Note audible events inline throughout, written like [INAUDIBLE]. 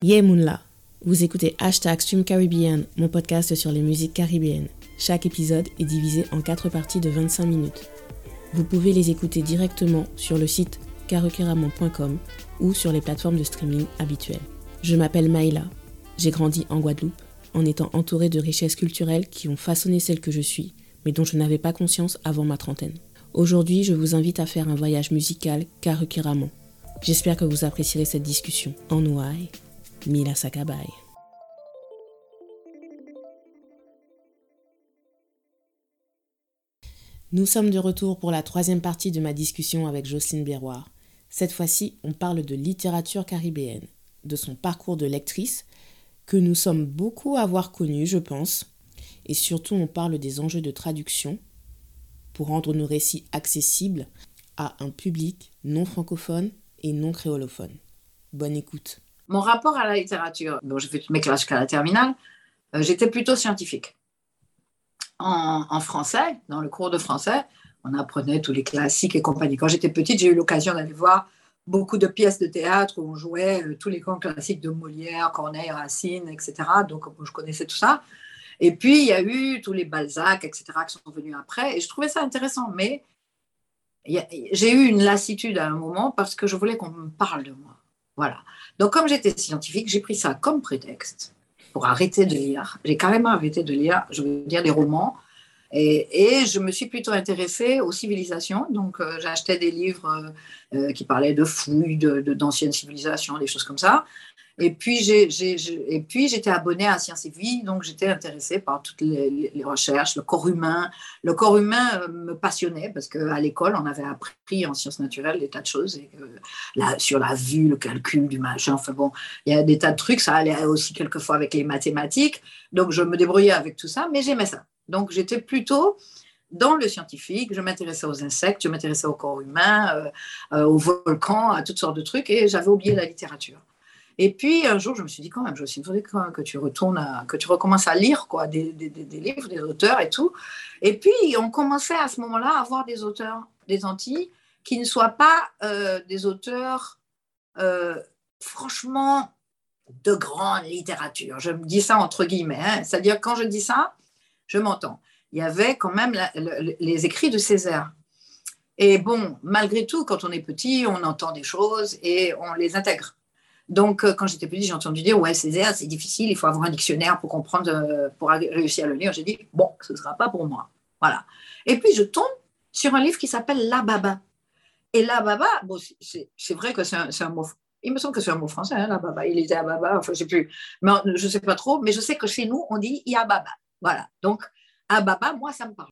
Yeah Moonla, vous écoutez Hashtag Stream Caribbean, mon podcast sur les musiques caribéennes. Chaque épisode est divisé en quatre parties de 25 minutes. Vous pouvez les écouter directement sur le site karukeramon.com ou sur les plateformes de streaming habituelles. Je m'appelle Maïla, j'ai grandi en Guadeloupe en étant entourée de richesses culturelles qui ont façonné celle que je suis, mais dont je n'avais pas conscience avant ma trentaine. Aujourd'hui, je vous invite à faire un voyage musical Karukeramon. J'espère que vous apprécierez cette discussion. En Ouai, Mila Sakabay. Nous sommes de retour pour la troisième partie de ma discussion avec Jocelyne Béroir. Cette fois-ci, on parle de littérature caribéenne, de son parcours de lectrice, que nous sommes beaucoup à avoir connu, je pense, et surtout on parle des enjeux de traduction pour rendre nos récits accessibles à un public non francophone et non créolophone. Bonne écoute. Mon rapport à la littérature, bon, j'ai fait toutes mes classes jusqu'à la terminale, euh, j'étais plutôt scientifique. En, français, dans le cours de français, on apprenait tous les classiques et compagnie. Quand j'étais petite, j'ai eu l'occasion d'aller voir beaucoup de pièces de théâtre où on jouait euh, tous les grands classiques de Molière, Corneille, Racine, etc. Donc, je connaissais tout ça. Et puis, il y a eu tous les Balzac, etc., qui sont venus après. Et je trouvais ça intéressant. Mais j'ai eu une lassitude à un moment parce que je voulais qu'on me parle de moi. Voilà. Donc, comme j'étais scientifique, j'ai pris ça comme prétexte pour arrêter de lire. J'ai carrément arrêté de lire, je veux dire, des romans. Et, je me suis plutôt intéressée aux civilisations. Donc, euh, j'achetais des livres euh, euh, qui parlaient de fouilles, d'anciennes de, civilisations, des choses comme ça. Et puis, j'étais abonnée à Sciences et Vie, donc j'étais intéressée par toutes les, recherches, le corps humain. Le corps humain euh, me passionnait parce qu'à l'école, on avait appris en sciences naturelles des tas de choses sur la vue, le calcul du machin. Enfin bon, il y a des tas de trucs. Ça allait aussi quelquefois avec les mathématiques. Donc, je me débrouillais avec tout ça, mais j'aimais ça. Donc, j'étais plutôt dans le scientifique, je m'intéressais aux insectes, je m'intéressais au corps humain, euh, euh, aux volcans, à toutes sortes de trucs, et j'avais oublié la littérature. Et puis un jour, je me suis dit quand même, il faudrait que tu retournes, que tu recommences à lire quoi, des, livres, des auteurs et tout. Et puis on commençait à ce moment-là à avoir des auteurs des Antilles qui ne soient pas euh, des auteurs euh, franchement de grande littérature. Je me dis ça entre guillemets. Hein. C'est-à-dire quand je dis ça, je m'entends. Il y avait quand même les écrits de Césaire. Et bon, malgré tout, quand on est petit, on entend des choses et on les intègre. Donc, euh, quand j'étais petite, j'ai entendu dire Ouais, Césaire, c'est difficile, il faut avoir un dictionnaire pour comprendre, euh, pour réussir à le lire. J'ai dit Bon, ce ne sera pas pour moi. Voilà. Et puis, je tombe sur un livre qui s'appelle La Baba. Et La Baba, bon, c'est vrai que c'est un, mot. Il me semble que c'est un mot français, hein, La Baba. Il était à Baba, enfin, je ne sais plus. Mais je ne sais pas trop, mais je sais que chez nous, on dit Ya Baba. Voilà. Donc, à Baba, moi, ça me parle.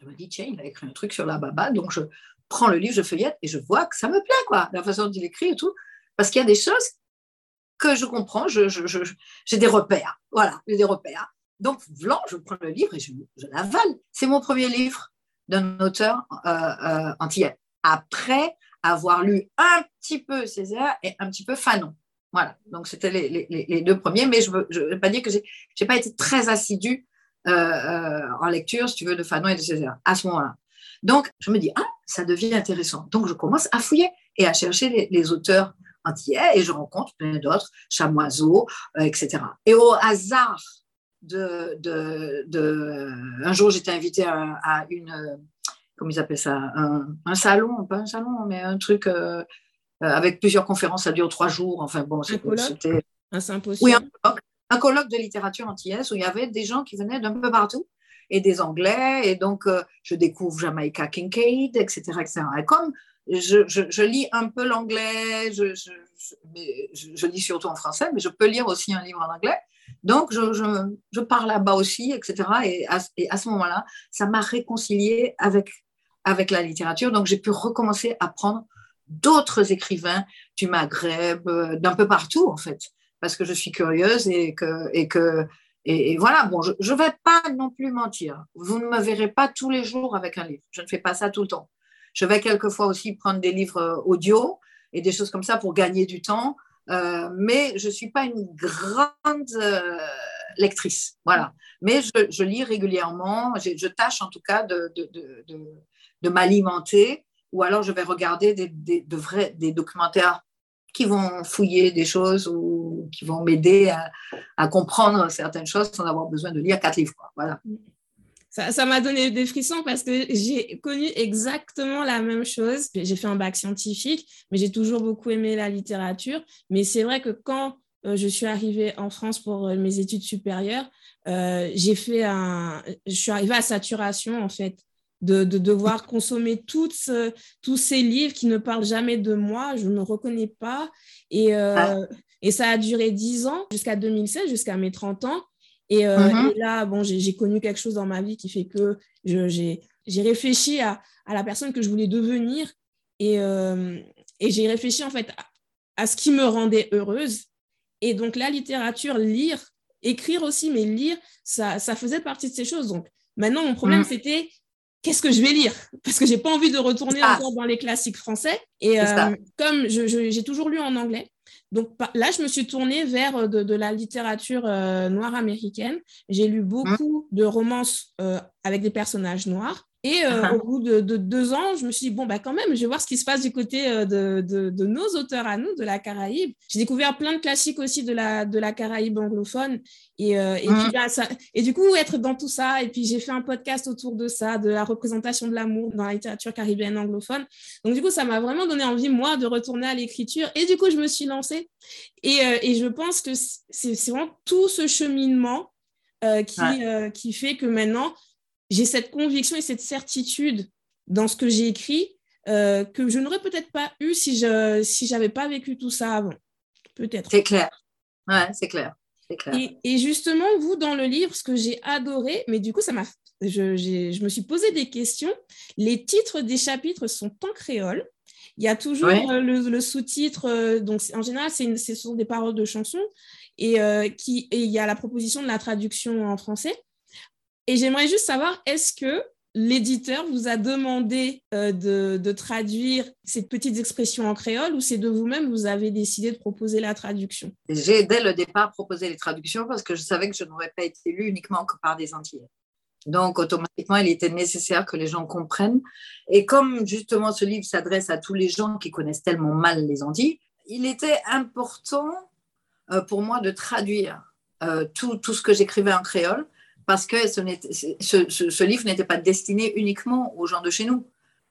Je me dis Tiens, il a écrit un truc sur La Baba. Donc, je prends le livre, je feuillette et je vois que ça me plaît, quoi, la façon dont il écrit et tout. Parce qu'il y a des choses que je comprends, j'ai des repères. Voilà, j'ai des repères. Donc, blanc, je prends le livre et je, l'avale. C'est mon premier livre d'un auteur euh, euh, antillais. Après avoir lu un petit peu Césaire et un petit peu Fanon. Voilà, donc c'était les, deux premiers, mais je ne veux, pas dire que je n'ai pas été très assidue euh, en lecture, si tu veux, de Fanon et de Césaire à ce moment-là. Donc, je me dis, ah, ça devient intéressant. Donc, je commence à fouiller et à chercher les auteurs antillais et je rencontre plein d'autres, chamoiseaux, euh, etc. Et au hasard de, de, un jour, j'étais invitée à, une, comment ils appellent ça, un, salon, pas un salon, mais un truc euh, euh, avec plusieurs conférences, ça dure trois jours. Enfin bon, c'était un symposium. Oui, un colloque, un colloque de littérature antillaise où il y avait des gens qui venaient d'un peu partout et des Anglais. Et donc, je découvre Jamaica Kincaid, etc. etc. Et comme je, lis un peu l'anglais, je, lis surtout en français, mais je peux lire aussi un livre en anglais. Donc, je, pars là-bas aussi, etc. Et à, ce moment-là, ça m'a réconcilié avec, avec la littérature. Donc, j'ai pu recommencer à prendre d'autres écrivains du Maghreb, euh, d'un peu partout, en fait, parce que je suis curieuse et que, et que et, voilà, bon, je ne vais pas non plus mentir. Vous ne me verrez pas tous les jours avec un livre. Je ne fais pas ça tout le temps. Je vais quelquefois aussi prendre des livres euh, audio et des choses comme ça pour gagner du temps. Euh, mais je ne suis pas une grande euh, lectrice. Voilà. Mais je, lis régulièrement. Je, tâche en tout cas de, m'alimenter ou alors je vais regarder des, vrais, des documentaires qui vont fouiller des choses ou qui vont m'aider à, comprendre certaines choses sans avoir besoin de lire quatre livres. Voilà. Ça m'a donné des frissons parce que j'ai connu exactement la même chose. J'ai fait un bac scientifique, mais j'ai toujours beaucoup aimé la littérature. Mais c'est vrai que quand euh, je suis arrivée en France pour euh, mes études supérieures, euh, j'ai fait un, je suis arrivée à saturation en fait de, devoir consommer toutes, tous ces livres qui ne parlent jamais de moi, je ne reconnais pas. Et, ah. et ça a duré dix ans, jusqu'à 2016, jusqu'à mes 30 ans. Mm-hmm. Et, là, bon, j'ai connu quelque chose dans ma vie qui fait que j'ai réfléchi à, à, la personne que je voulais devenir et, et j'ai réfléchi en fait à, ce qui me rendait heureuse. Et donc la littérature, lire, écrire aussi, mais lire, ça, ça faisait partie de ces choses. Donc maintenant, mon problème, mm. c'était qu'est-ce que je vais lire? [LAUGHS] Parce que j'ai pas envie de retourner encore dans les classiques français. Et euh, comme j'ai toujours lu en anglais, donc là, je me suis tournée vers euh, de, la littérature euh, noire américaine. J'ai lu beaucoup de romances avec des personnages noirs. Et euh, ah. au bout de, deux ans, je me suis dit, bon, bah, quand même, je vais voir ce qui se passe du côté euh, de, nos auteurs à nous, de la Caraïbe. J'ai découvert plein de classiques aussi de la, de la Caraïbe anglophone. Et, euh, et, mmh. bah, ça, et du coup, être dans tout ça, et puis j'ai fait un podcast autour de ça, de la représentation de l'amour dans la littérature caribéenne anglophone. Donc, du coup, ça m'a vraiment donné envie, moi, de retourner à l'écriture. Et du coup, je me suis lancée. Et, et je pense que c'est vraiment tout ce cheminement qui, qui fait que maintenant, j'ai cette conviction et cette certitude dans ce que j'ai écrit euh, que je n'aurais peut-être pas eu si je si j'avais pas vécu tout ça avant. Peut-être. C'est clair. Ouais, c'est clair. clair. Et, justement, vous, dans le livre, ce que j'ai adoré, mais du coup, ça m'a, je, je, me suis posé des questions. Les titres des chapitres sont en créole. Il y a toujours euh, le, sous-titre, euh, donc en général, c'est ce sont des paroles de chansons, et, qui, et il y a la proposition de la traduction en français. Et j'aimerais juste savoir, est-ce que l'éditeur vous a demandé euh, de, traduire ces petites expressions en créole ou c'est de vous-même vous avez décidé de proposer la traduction? J'ai dès le départ proposé les traductions parce que je savais que je n'aurais pas été lu uniquement que par des Antillais. Donc, automatiquement, il était nécessaire que les gens comprennent. Et comme justement ce livre s'adresse à tous les gens qui connaissent tellement mal les Antilles, il était important euh, pour moi de traduire euh, tout ce que j'écrivais en créole parce que ce, livre n'était pas destiné uniquement aux gens de chez nous.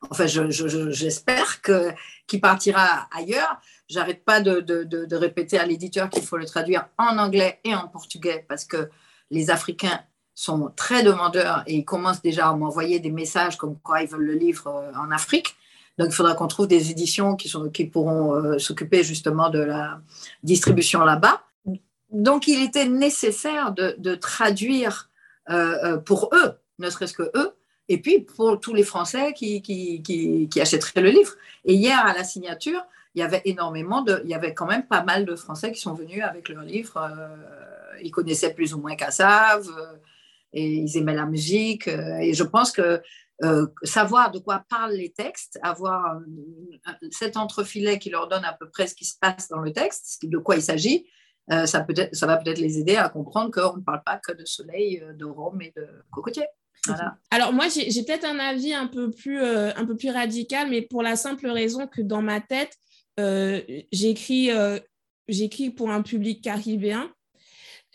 Enfin, j'espère que qu'il partira ailleurs. J'arrête pas de, répéter à l'éditeur qu'il faut le traduire en anglais et en portugais parce que les Africains sont très demandeurs et ils commencent déjà à m'envoyer des messages comme quoi ils veulent le livre euh, en Afrique. Donc, il faudra qu'on trouve des éditions qui, pourront euh, s'occuper justement de la distribution là-bas. Donc, il était nécessaire de traduire pour eux, ne serait-ce que eux, et puis pour tous les Français qui, achèteraient le livre. Et hier, à la signature, il y avait énormément il y avait quand même pas mal de Français qui sont venus avec leur livre. Euh, ils connaissaient plus ou moins Cassav, et ils aimaient la musique. et je pense que savoir de quoi parlent les textes, avoir cet entrefilet qui leur donne à peu près ce qui se passe dans le texte, de quoi il s'agit, euh, ça, peut ça va peut-être les aider à comprendre qu'on ne parle pas que de soleil, euh, de rhum et de cocotier. Alors moi, j'ai peut-être un avis un peu, plus, euh, un peu plus radical, mais pour la simple raison que dans ma tête, j'écris pour un public caribéen.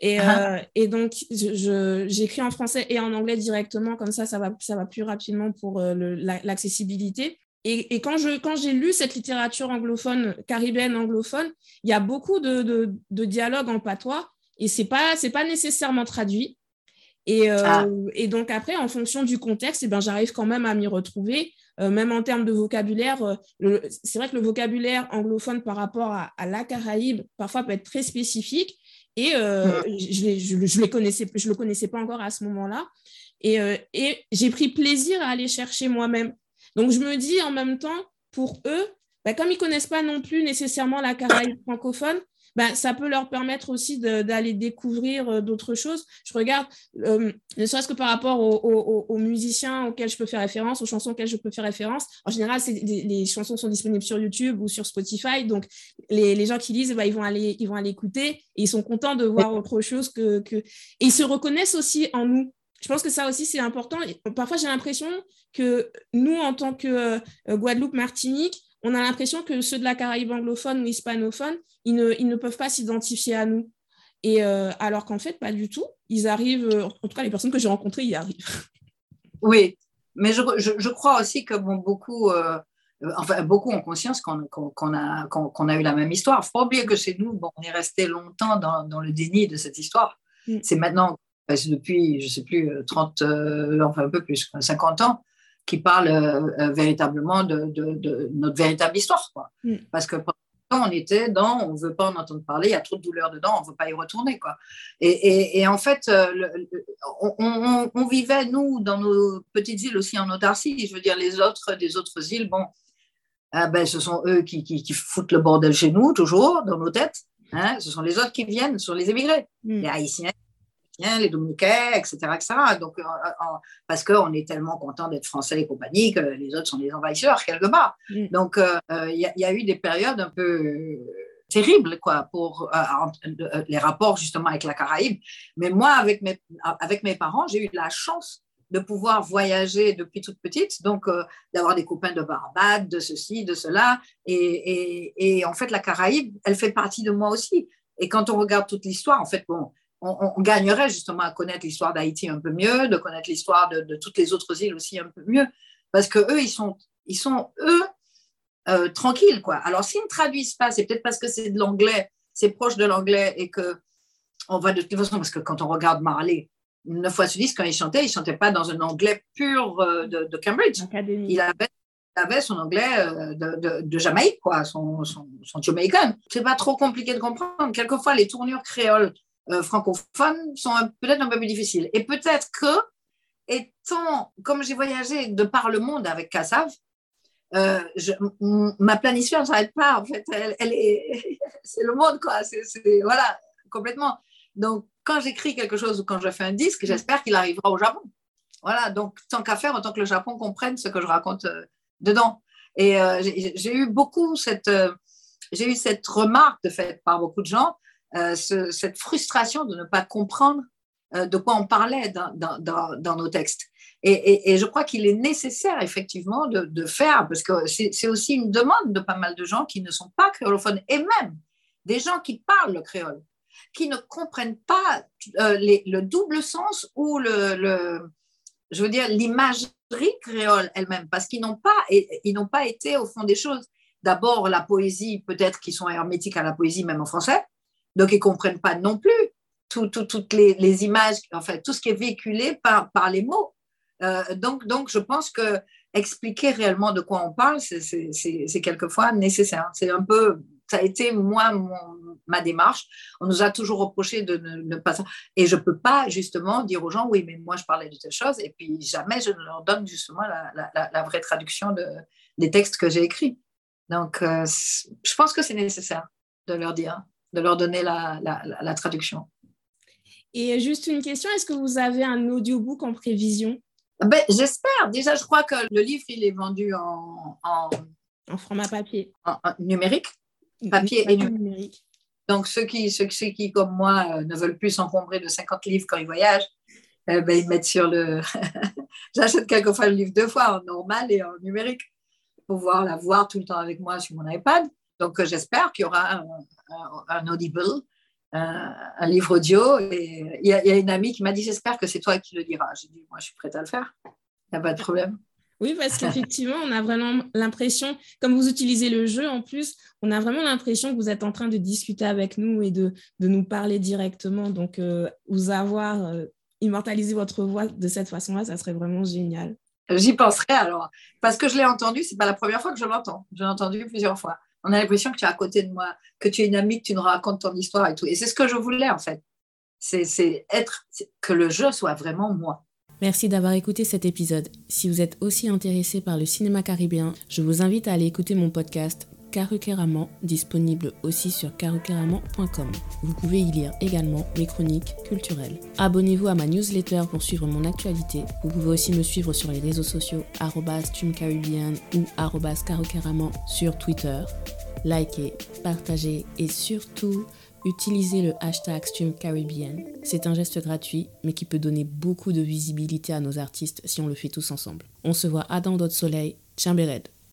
Et, ah. et donc, j'écris en français et en anglais directement, comme ça, ça va, ça va plus rapidement pour l'accessibilité. Et, quand, je, quand j'ai lu cette littérature anglophone, caribéenne anglophone, il y a beaucoup de, de, dialogues en patois et ce n'est pas, pas nécessairement traduit. Et, euh, ah. et, donc après, en fonction du contexte, eh ben, j'arrive quand même à m'y retrouver, euh, même en termes de vocabulaire. Euh, c'est vrai que le vocabulaire anglophone par rapport à, la Caraïbe, parfois peut être très spécifique. Et je ne je, le connaissais, je le connaissais pas encore à ce moment-là. Et, et j'ai pris plaisir à aller chercher moi-même. Donc, je me dis en même temps, pour eux, bah, comme ils ne connaissent pas non plus nécessairement la Caraïbe francophone, bah, ça peut leur permettre aussi d'aller découvrir euh, d'autres choses. Je regarde, euh, ne serait-ce que par rapport aux, musiciens auxquels je peux faire référence, aux chansons auxquelles je peux faire référence. En général, les chansons sont disponibles sur YouTube ou sur Spotify. Donc, les, gens qui lisent, bah, ils, vont aller, ils vont aller écouter et ils sont contents de voir autre chose que, que... Et ils se reconnaissent aussi en nous je pense que ça aussi, c'est important. parfois, j'ai l'impression que nous, en tant que euh, Guadeloupe, Martinique, on a l'impression que ceux de la Caraïbe anglophone ou hispanophone, ils ne, ils ne peuvent pas s'identifier à nous. Et euh, alors qu'en fait, pas du tout. Ils arrivent, en tout cas, les personnes que j'ai rencontrées y arrivent. [LAUGHS] Oui, mais je, je, crois aussi que bon, beaucoup, euh, enfin, beaucoup ont conscience qu'on a, qu'on a eu la même histoire. Il faut pas oublier que chez nous, bon, on est resté longtemps dans, dans le déni de cette histoire. Mm. C'est maintenant, depuis, je ne sais plus, 30, enfin un peu plus, 50 ans, qui parle euh, euh, véritablement de, de, notre véritable histoire. Quoi. Mm. Parce que on était dans, on ne veut pas en entendre parler, il y a trop de douleur dedans, on ne veut pas y retourner. Quoi. Et, et, en fait, euh, on, on, vivait, nous, dans nos petites îles aussi en autarcie. Je veux dire, les autres, des autres îles, bon, ben, ce sont eux qui, qui, foutent le bordel chez nous, toujours, dans nos têtes. Hein. Ce sont les autres qui viennent sur les émigrés. Mm. Les Haïtiens, les Dominicains, etc. etc. Donc, parce qu'on est tellement content d'être français et compagnie que les autres sont des envahisseurs quelque part. Mm. Donc, euh, il y, a eu des périodes un peu terribles quoi, pour euh, euh, les rapports justement avec la Caraïbe. Mais moi, avec mes, avec mes parents, j'ai eu la chance de pouvoir voyager depuis toute petite, donc d'avoir des copains de Barbade, de ceci, de cela. Et, et, et, en fait, la Caraïbe, elle fait partie de moi aussi. Et quand on regarde toute l'histoire, en fait, bon, on, gagnerait justement à connaître l'histoire d'Haïti un peu mieux, de connaître l'histoire de, toutes les autres îles aussi un peu mieux, parce que eux, ils sont, ils sont eux, euh, tranquilles, quoi. Alors, s'ils ne traduisent pas, c'est peut-être parce que c'est de l'anglais, c'est proche de l'anglais et que on va de toute façon, parce que quand on regarde Marley, une fois sur dix, quand il chantait, il chantait pas dans un anglais pur euh, de, Cambridge. Il avait, son anglais euh, de, Jamaïque, quoi, son, son, son Jamaican. C'est pas trop compliqué de comprendre. Quelquefois, les tournures créoles euh, francophones sont peut-être un peu plus difficiles. Et peut-être que, étant, comme j'ai voyagé de par le monde avec Kassav, euh, ma planification ne s'arrête pas, en fait. [LAUGHS] C'est le monde, quoi. C'est, voilà, complètement. Donc, quand j'écris quelque chose ou quand je fais un disque, j'espère qu'il arrivera au Japon. Voilà, donc tant qu'à faire, autant que le Japon comprenne ce que je raconte euh, dedans. Et j'ai, eu beaucoup cette, j'ai eu cette remarque de fait par beaucoup de gens euh, cette frustration de ne pas comprendre euh, de quoi on parlait dans, nos textes. Et, je crois qu'il est nécessaire effectivement de, faire, parce que c'est aussi une demande de pas mal de gens qui ne sont pas créolophones, et même des gens qui parlent le créole, qui ne comprennent pas euh, le double sens ou le, je veux dire, l'imagerie créole elle-même, parce qu'ils n'ont pas, ils n'ont pas été au fond des choses. D'abord, la poésie, peut-être qu'ils sont hermétiques à la poésie, même en français, donc, ils ne comprennent pas non plus toutes les, images, enfin, tout ce qui est véhiculé par, les mots. Euh, donc, donc, je pense que expliquer réellement de quoi on parle, c'est quelquefois nécessaire. C'est un peu, ça a été moi ma démarche. On nous a toujours reproché de ne, pas. Et je ne peux pas justement dire aux gens, oui, mais moi je parlais de telle chose, et puis jamais je ne leur donne justement la, vraie traduction de, des textes que j'ai écrits. Donc, euh, je pense que c'est nécessaire de leur dire de leur donner la, la, traduction. Et juste une question, est-ce que vous avez un audiobook en prévision? Ben, J'espère. Déjà, je crois que le livre, il est vendu en... En, format papier. En, numérique. Papier et numérique. Donc, ceux qui, ceux, qui, comme moi, euh, ne veulent plus s'encombrer de 50 livres quand ils voyagent, euh, ben, ils mettent sur le... [LAUGHS] J'achète quelquefois le livre deux fois, en normal et en numérique, pour pouvoir la voir tout le temps avec moi sur mon iPad. Donc, euh, j'espère qu'il y aura un, Audible, un, livre audio. Et il y, a une amie qui m'a dit J'espère que c'est toi qui le diras. J'ai dit Moi, je suis prête à le faire. Il n'y a pas de problème. [LAUGHS] Oui, parce qu'effectivement, on a vraiment l'impression, comme vous utilisez le jeu en plus, on a vraiment l'impression que vous êtes en train de discuter avec nous et de, de nous parler directement. Donc, euh, vous avoir euh, immortalisé votre voix de cette façon-là, ça serait vraiment génial. J'y penserai alors, parce que je l'ai entendu, c'est pas la première fois que je l'entends. Je l'ai entendu plusieurs fois on a l'impression que tu es à côté de moi, que tu es une amie, que tu nous racontes ton histoire et tout. Et c'est ce que je voulais en fait. C'est être, que le jeu soit vraiment moi. Merci d'avoir écouté cet épisode. Si vous êtes aussi intéressé par le cinéma caribéen, je vous invite à aller écouter mon podcast Karukeraman, disponible aussi sur karukeraman.com. Vous pouvez y lire également mes chroniques culturelles. Abonnez-vous à ma newsletter pour suivre mon actualité. Vous pouvez aussi me suivre sur les réseaux sociaux @streamcaribbean ou @karukeraman sur Twitter. Likez, partagez et surtout utilisez le hashtag StreamCaribbean. C'est un geste gratuit, mais qui peut donner beaucoup de visibilité à nos artistes si on le fait tous ensemble. On se voit à dans d'autres soleils.